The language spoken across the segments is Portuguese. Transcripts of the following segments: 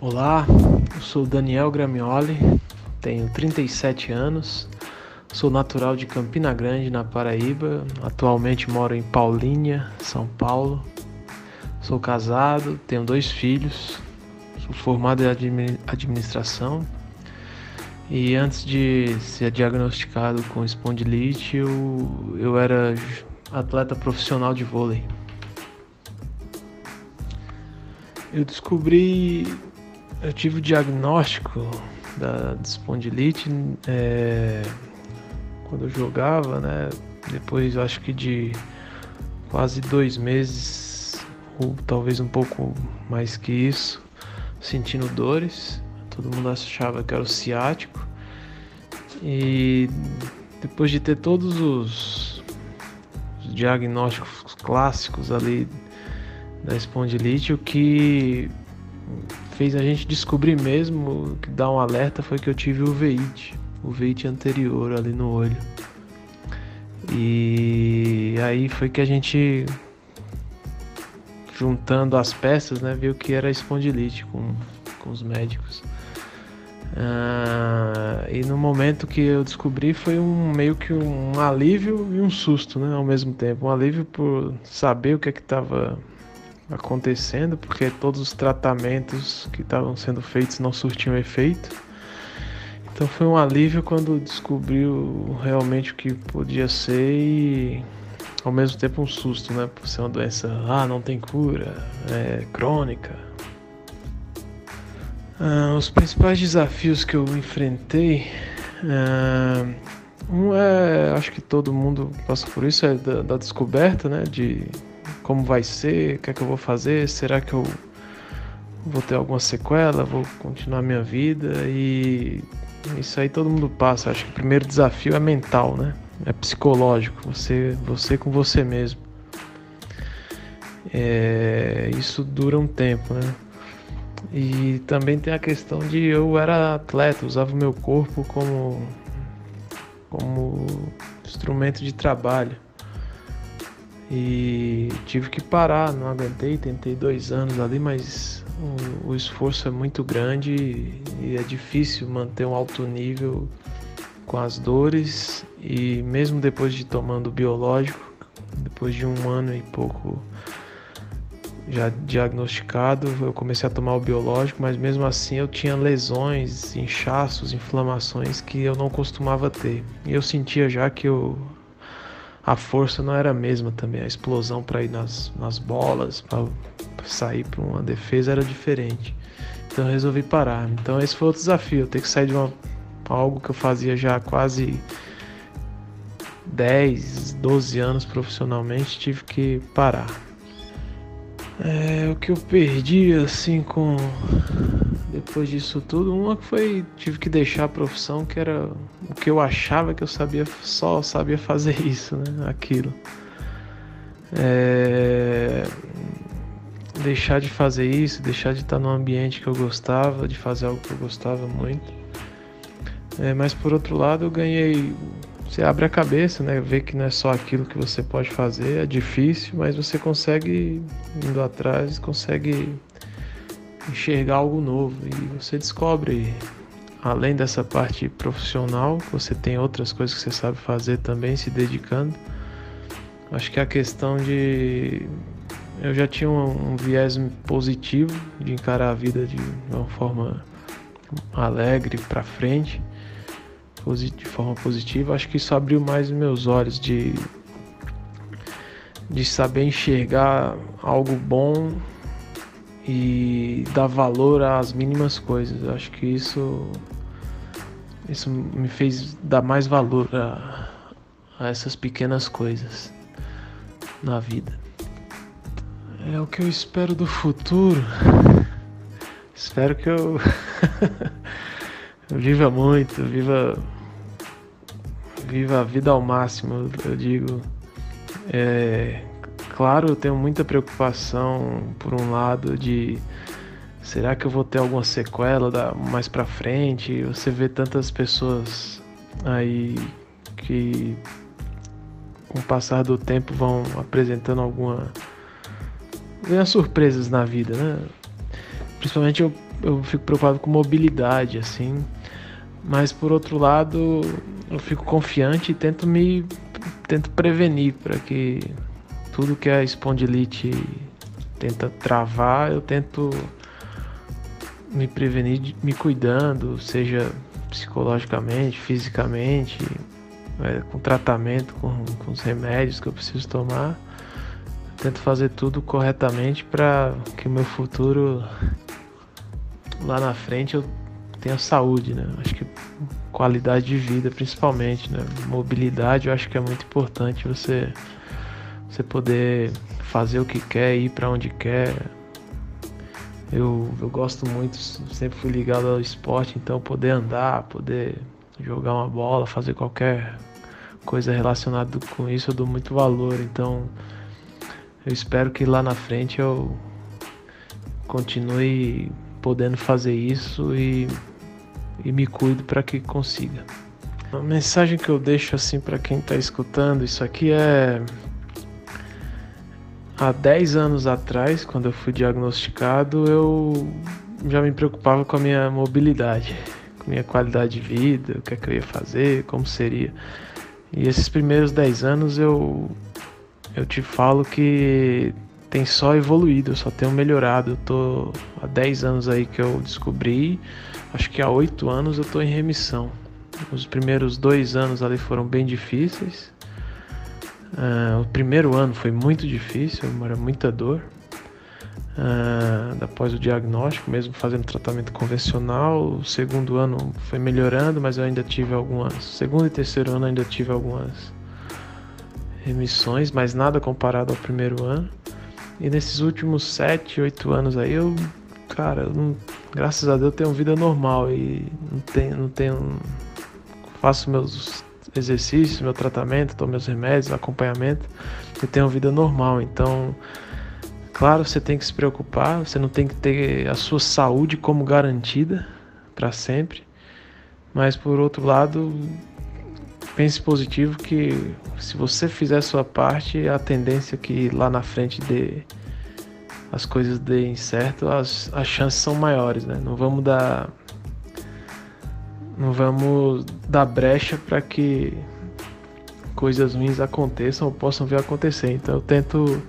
Olá, eu sou Daniel Gramioli, tenho 37 anos, sou natural de Campina Grande, na Paraíba, atualmente moro em Paulínia, São Paulo. Sou casado, tenho dois filhos, sou formado em administração e antes de ser diagnosticado com espondilite, eu, eu era atleta profissional de vôlei. Eu descobri eu tive o diagnóstico da espondilite é, quando eu jogava, né? Depois acho que de quase dois meses, ou talvez um pouco mais que isso, sentindo dores. Todo mundo achava que era o ciático. E depois de ter todos os, os diagnósticos clássicos ali da espondilite, o que fez a gente descobrir mesmo que dá um alerta foi que eu tive o veite, o veite anterior ali no olho. E aí foi que a gente juntando as peças, né, viu que era espondilite com, com os médicos. Ah, e no momento que eu descobri foi um meio que um alívio e um susto, né, ao mesmo tempo. Um alívio por saber o que é que estava acontecendo, porque todos os tratamentos que estavam sendo feitos não surtiam efeito. Então foi um alívio quando descobriu realmente o que podia ser e ao mesmo tempo um susto, né? Por ser uma doença, ah, não tem cura, é crônica. Ah, os principais desafios que eu enfrentei, ah, um é, acho que todo mundo passa por isso, é da, da descoberta, né? De como vai ser, o que é que eu vou fazer, será que eu vou ter alguma sequela, vou continuar minha vida e isso aí todo mundo passa. Acho que o primeiro desafio é mental, né? É psicológico, você, você com você mesmo. É, isso dura um tempo, né? E também tem a questão de eu era atleta, usava o meu corpo como como instrumento de trabalho. E tive que parar, não aguentei, tentei dois anos ali, mas o, o esforço é muito grande e é difícil manter um alto nível com as dores e mesmo depois de tomando biológico, depois de um ano e pouco já diagnosticado, eu comecei a tomar o biológico, mas mesmo assim eu tinha lesões, inchaços, inflamações que eu não costumava ter. E eu sentia já que eu a força não era a mesma também, a explosão para ir nas, nas bolas, para sair para uma defesa era diferente. Então eu resolvi parar. Então esse foi outro desafio, ter que sair de uma, algo que eu fazia já quase 10, 12 anos profissionalmente, tive que parar. É, o que eu perdi assim com depois disso tudo, uma que foi tive que deixar a profissão que era o que eu achava que eu sabia, só sabia fazer isso, né? Aquilo. É, deixar de fazer isso, deixar de estar num ambiente que eu gostava, de fazer algo que eu gostava muito. É, mas por outro lado, eu ganhei você abre a cabeça, né? Vê que não é só aquilo que você pode fazer, é difícil, mas você consegue indo atrás, consegue enxergar algo novo e você descobre além dessa parte profissional, você tem outras coisas que você sabe fazer também, se dedicando. Acho que a questão de eu já tinha um, viés positivo de encarar a vida de uma forma alegre para frente de forma positiva, acho que isso abriu mais meus olhos de, de saber enxergar algo bom e dar valor às mínimas coisas. Acho que isso isso me fez dar mais valor a, a essas pequenas coisas na vida. É o que eu espero do futuro. Espero que eu viva muito, viva viva a vida ao máximo, eu digo. É, claro, eu tenho muita preocupação, por um lado, de será que eu vou ter alguma sequela da, mais pra frente? Você vê tantas pessoas aí que, com o passar do tempo, vão apresentando alguma. ganhar surpresas na vida, né? Principalmente eu eu fico preocupado com mobilidade, assim. Mas por outro lado, eu fico confiante e tento me tento prevenir para que tudo que a espondilite tenta travar, eu tento me prevenir me cuidando, seja psicologicamente, fisicamente, é, com tratamento, com, com os remédios que eu preciso tomar. Eu tento fazer tudo corretamente para que o meu futuro lá na frente eu tenha saúde, né? Acho que qualidade de vida principalmente, né? Mobilidade eu acho que é muito importante você você poder fazer o que quer, ir para onde quer. Eu, eu gosto muito, sempre fui ligado ao esporte, então poder andar, poder jogar uma bola, fazer qualquer coisa relacionada com isso, eu dou muito valor. Então eu espero que lá na frente eu continue podendo fazer isso e, e me cuido para que consiga. A mensagem que eu deixo assim para quem está escutando isso aqui é há 10 anos atrás, quando eu fui diagnosticado, eu já me preocupava com a minha mobilidade, com a minha qualidade de vida, o que é que eu ia fazer, como seria. E esses primeiros 10 anos eu eu te falo que tem só evoluído, eu só tenho melhorado. Eu tô há 10 anos aí que eu descobri, acho que há 8 anos eu tô em remissão. Os primeiros dois anos ali foram bem difíceis. Uh, o primeiro ano foi muito difícil, era muita dor. Uh, após o diagnóstico, mesmo fazendo tratamento convencional, o segundo ano foi melhorando, mas eu ainda tive algumas. Segundo e terceiro ano ainda tive algumas remissões, mas nada comparado ao primeiro ano. E nesses últimos sete, oito anos aí, eu, cara, eu não, graças a Deus, tenho vida normal e não tenho, não tenho, faço meus exercícios, meu tratamento, tomo meus remédios, acompanhamento, e tenho vida normal. Então, claro, você tem que se preocupar, você não tem que ter a sua saúde como garantida para sempre, mas por outro lado, pense positivo que se você fizer a sua parte, a tendência é que lá na frente dê as coisas deem certo, as, as chances são maiores, né? Não vamos dar não vamos dar brecha para que coisas ruins aconteçam ou possam vir a acontecer. Então eu tento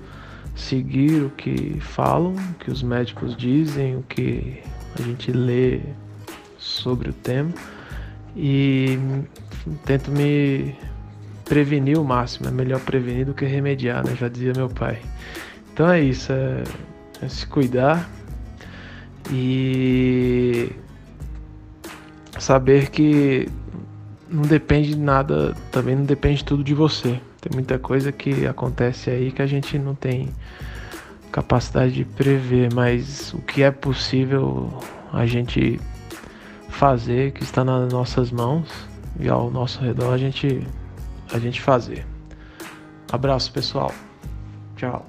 seguir o que falam, o que os médicos dizem, o que a gente lê sobre o tema e tento me prevenir o máximo. É melhor prevenir do que remediar, né? Já dizia meu pai. Então é isso, é, é se cuidar e saber que não depende de nada, também não depende tudo de você. Tem muita coisa que acontece aí que a gente não tem capacidade de prever, mas o que é possível a gente fazer, que está nas nossas mãos e ao nosso redor, a gente a gente fazer. Abraço, pessoal. Tchau.